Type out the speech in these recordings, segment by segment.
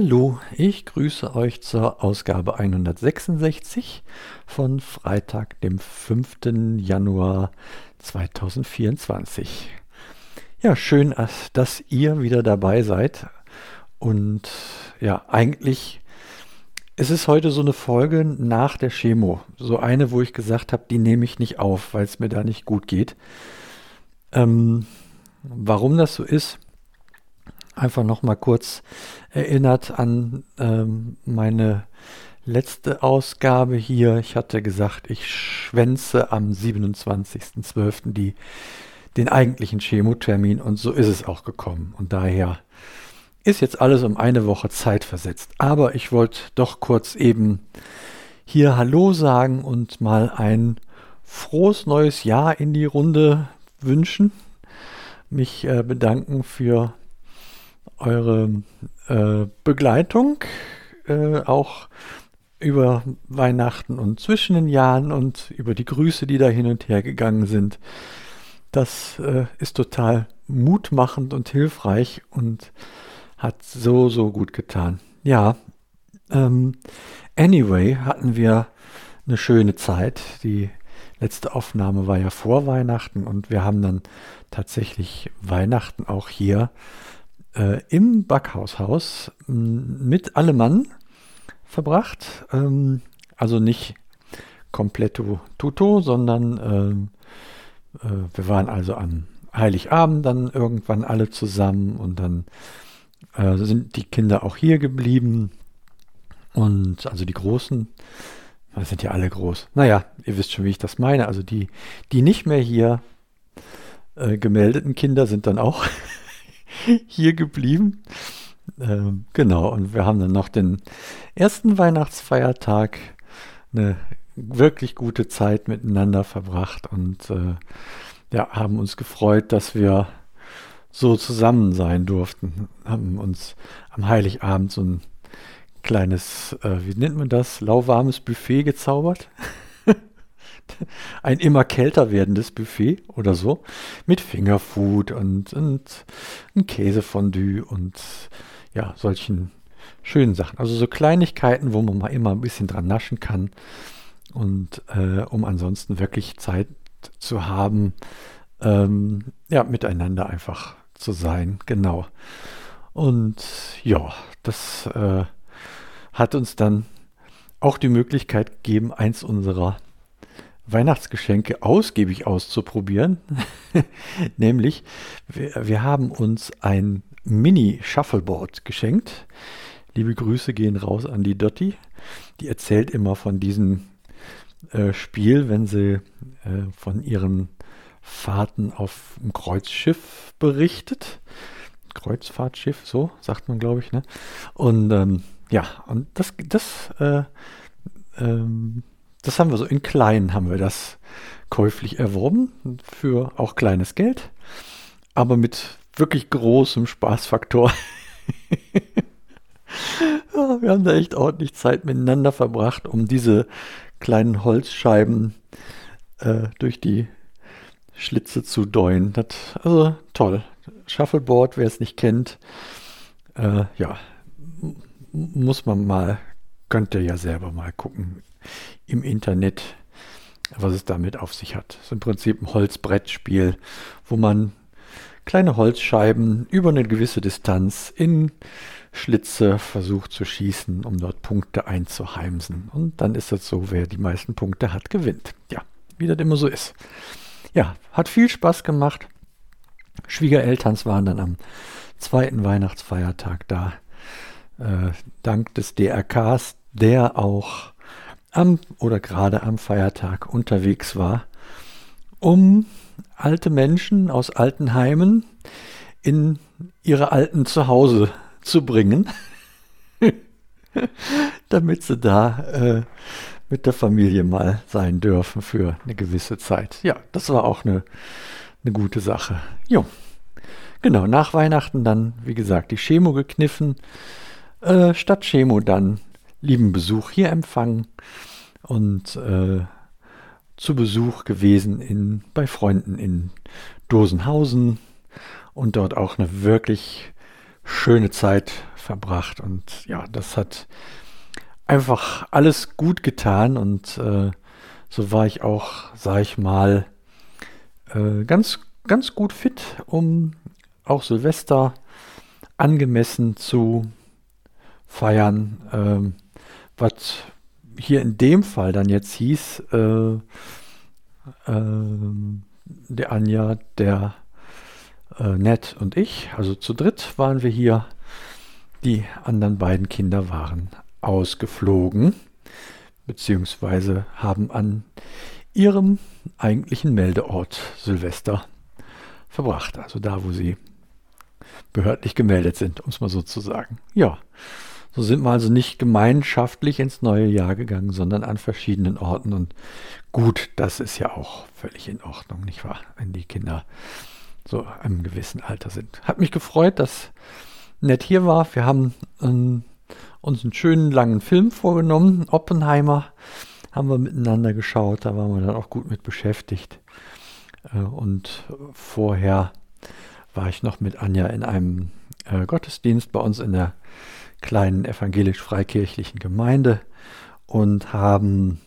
Hallo, ich grüße euch zur Ausgabe 166 von Freitag, dem 5. Januar 2024. Ja, schön, dass ihr wieder dabei seid. Und ja, eigentlich ist es heute so eine Folge nach der Chemo. So eine, wo ich gesagt habe, die nehme ich nicht auf, weil es mir da nicht gut geht. Ähm, warum das so ist, einfach noch mal kurz erinnert an ähm, meine letzte Ausgabe hier. Ich hatte gesagt, ich schwänze am 27.12. die den eigentlichen Chemotermin und so ist es auch gekommen. Und daher ist jetzt alles um eine Woche Zeit versetzt. Aber ich wollte doch kurz eben hier Hallo sagen und mal ein frohes neues Jahr in die Runde wünschen. Mich äh, bedanken für eure äh, Begleitung, äh, auch über Weihnachten und zwischen den Jahren und über die Grüße, die da hin und her gegangen sind. Das äh, ist total mutmachend und hilfreich und hat so, so gut getan. Ja, ähm, anyway, hatten wir eine schöne Zeit. Die letzte Aufnahme war ja vor Weihnachten und wir haben dann tatsächlich Weihnachten auch hier äh, im Backhaushaus mit allem Mann verbracht. Ähm, also nicht komplett tuto, sondern ähm, äh, wir waren also am Heiligabend dann irgendwann alle zusammen und dann äh, sind die Kinder auch hier geblieben. Und also die Großen, das sind ja alle groß. Naja, ihr wisst schon, wie ich das meine. Also die, die nicht mehr hier äh, gemeldeten Kinder sind dann auch hier geblieben. Ähm, genau, und wir haben dann noch den ersten Weihnachtsfeiertag eine wirklich gute Zeit miteinander verbracht und äh, ja, haben uns gefreut, dass wir so zusammen sein durften. Haben uns am Heiligabend so ein kleines, äh, wie nennt man das, lauwarmes Buffet gezaubert. ein immer kälter werdendes Buffet oder so, mit Fingerfood und, und ein Käsefondue und ja, solchen schönen Sachen. Also so Kleinigkeiten, wo man mal immer ein bisschen dran naschen kann und äh, um ansonsten wirklich Zeit zu haben, ähm, ja, miteinander einfach zu sein, genau. Und ja, das äh, hat uns dann auch die Möglichkeit gegeben, eins unserer Weihnachtsgeschenke ausgiebig auszuprobieren. Nämlich, wir, wir, haben uns ein Mini-Shuffleboard geschenkt. Liebe Grüße gehen raus an die Dotti. Die erzählt immer von diesem äh, Spiel, wenn sie äh, von ihren Fahrten auf dem Kreuzschiff berichtet. Kreuzfahrtschiff, so sagt man, glaube ich. Ne? Und ähm, ja, und das, das äh, ähm, das haben wir so in klein, haben wir das käuflich erworben für auch kleines Geld, aber mit wirklich großem Spaßfaktor. ja, wir haben da echt ordentlich Zeit miteinander verbracht, um diese kleinen Holzscheiben äh, durch die Schlitze zu deuen. Das, also toll. Shuffleboard, wer es nicht kennt, äh, ja, muss man mal, könnt ihr ja selber mal gucken im Internet, was es damit auf sich hat. Das ist im Prinzip ein Holzbrettspiel, wo man kleine Holzscheiben über eine gewisse Distanz in Schlitze versucht zu schießen, um dort Punkte einzuheimsen. Und dann ist es so, wer die meisten Punkte hat, gewinnt. Ja, wie das immer so ist. Ja, hat viel Spaß gemacht. Schwiegerelterns waren dann am zweiten Weihnachtsfeiertag da. Äh, dank des DRKs, der auch am oder gerade am Feiertag unterwegs war, um alte Menschen aus alten Heimen in ihre alten Zuhause zu bringen, damit sie da äh, mit der Familie mal sein dürfen für eine gewisse Zeit. Ja, das war auch eine, eine gute Sache. Jo. Genau, nach Weihnachten dann, wie gesagt, die Chemo gekniffen. Äh, statt Chemo dann lieben Besuch hier empfangen und äh, zu Besuch gewesen in, bei Freunden in Dosenhausen und dort auch eine wirklich schöne Zeit verbracht. Und ja, das hat einfach alles gut getan und äh, so war ich auch, sag ich mal, äh, ganz, ganz gut fit, um auch Silvester angemessen zu feiern. Ähm, was hier in dem Fall dann jetzt hieß, äh, äh, der Anja, der äh, Ned und ich, also zu dritt waren wir hier. Die anderen beiden Kinder waren ausgeflogen, beziehungsweise haben an ihrem eigentlichen Meldeort Silvester verbracht, also da, wo sie behördlich gemeldet sind, um es mal so zu sagen. Ja, so sind wir also nicht gemeinschaftlich ins neue Jahr gegangen, sondern an verschiedenen Orten. Und gut, das ist ja auch völlig in Ordnung, nicht wahr? Wenn die Kinder so einem gewissen Alter sind. Hat mich gefreut, dass Nett hier war. Wir haben ähm, uns einen schönen langen Film vorgenommen. Oppenheimer haben wir miteinander geschaut. Da waren wir dann auch gut mit beschäftigt. Äh, und vorher war ich noch mit Anja in einem äh, Gottesdienst bei uns in der kleinen evangelisch-freikirchlichen Gemeinde und haben,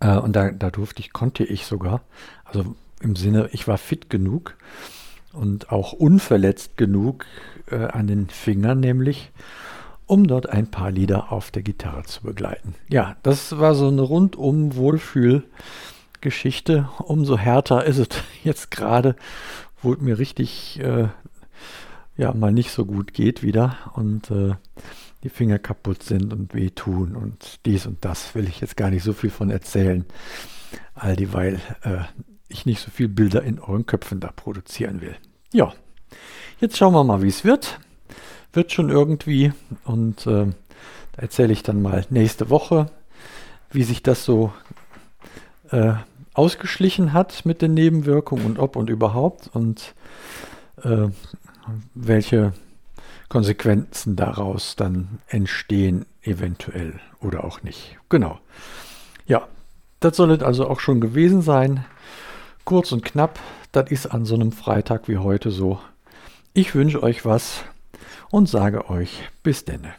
äh, und da, da durfte ich, konnte ich sogar, also im Sinne, ich war fit genug und auch unverletzt genug äh, an den Fingern, nämlich um dort ein paar Lieder auf der Gitarre zu begleiten. Ja, das war so eine rundum Wohlfühlgeschichte. Umso härter ist es jetzt gerade, es mir richtig äh, ja mal nicht so gut geht wieder und äh, die Finger kaputt sind und wehtun und dies und das will ich jetzt gar nicht so viel von erzählen. All dieweil äh, ich nicht so viel Bilder in euren Köpfen da produzieren will. Ja, jetzt schauen wir mal, wie es wird. Wird schon irgendwie und äh, da erzähle ich dann mal nächste Woche, wie sich das so äh, ausgeschlichen hat mit den Nebenwirkungen und ob und überhaupt und äh, welche Konsequenzen daraus dann entstehen, eventuell oder auch nicht. Genau. Ja, das soll es also auch schon gewesen sein. Kurz und knapp, das ist an so einem Freitag wie heute so. Ich wünsche euch was und sage euch bis denne.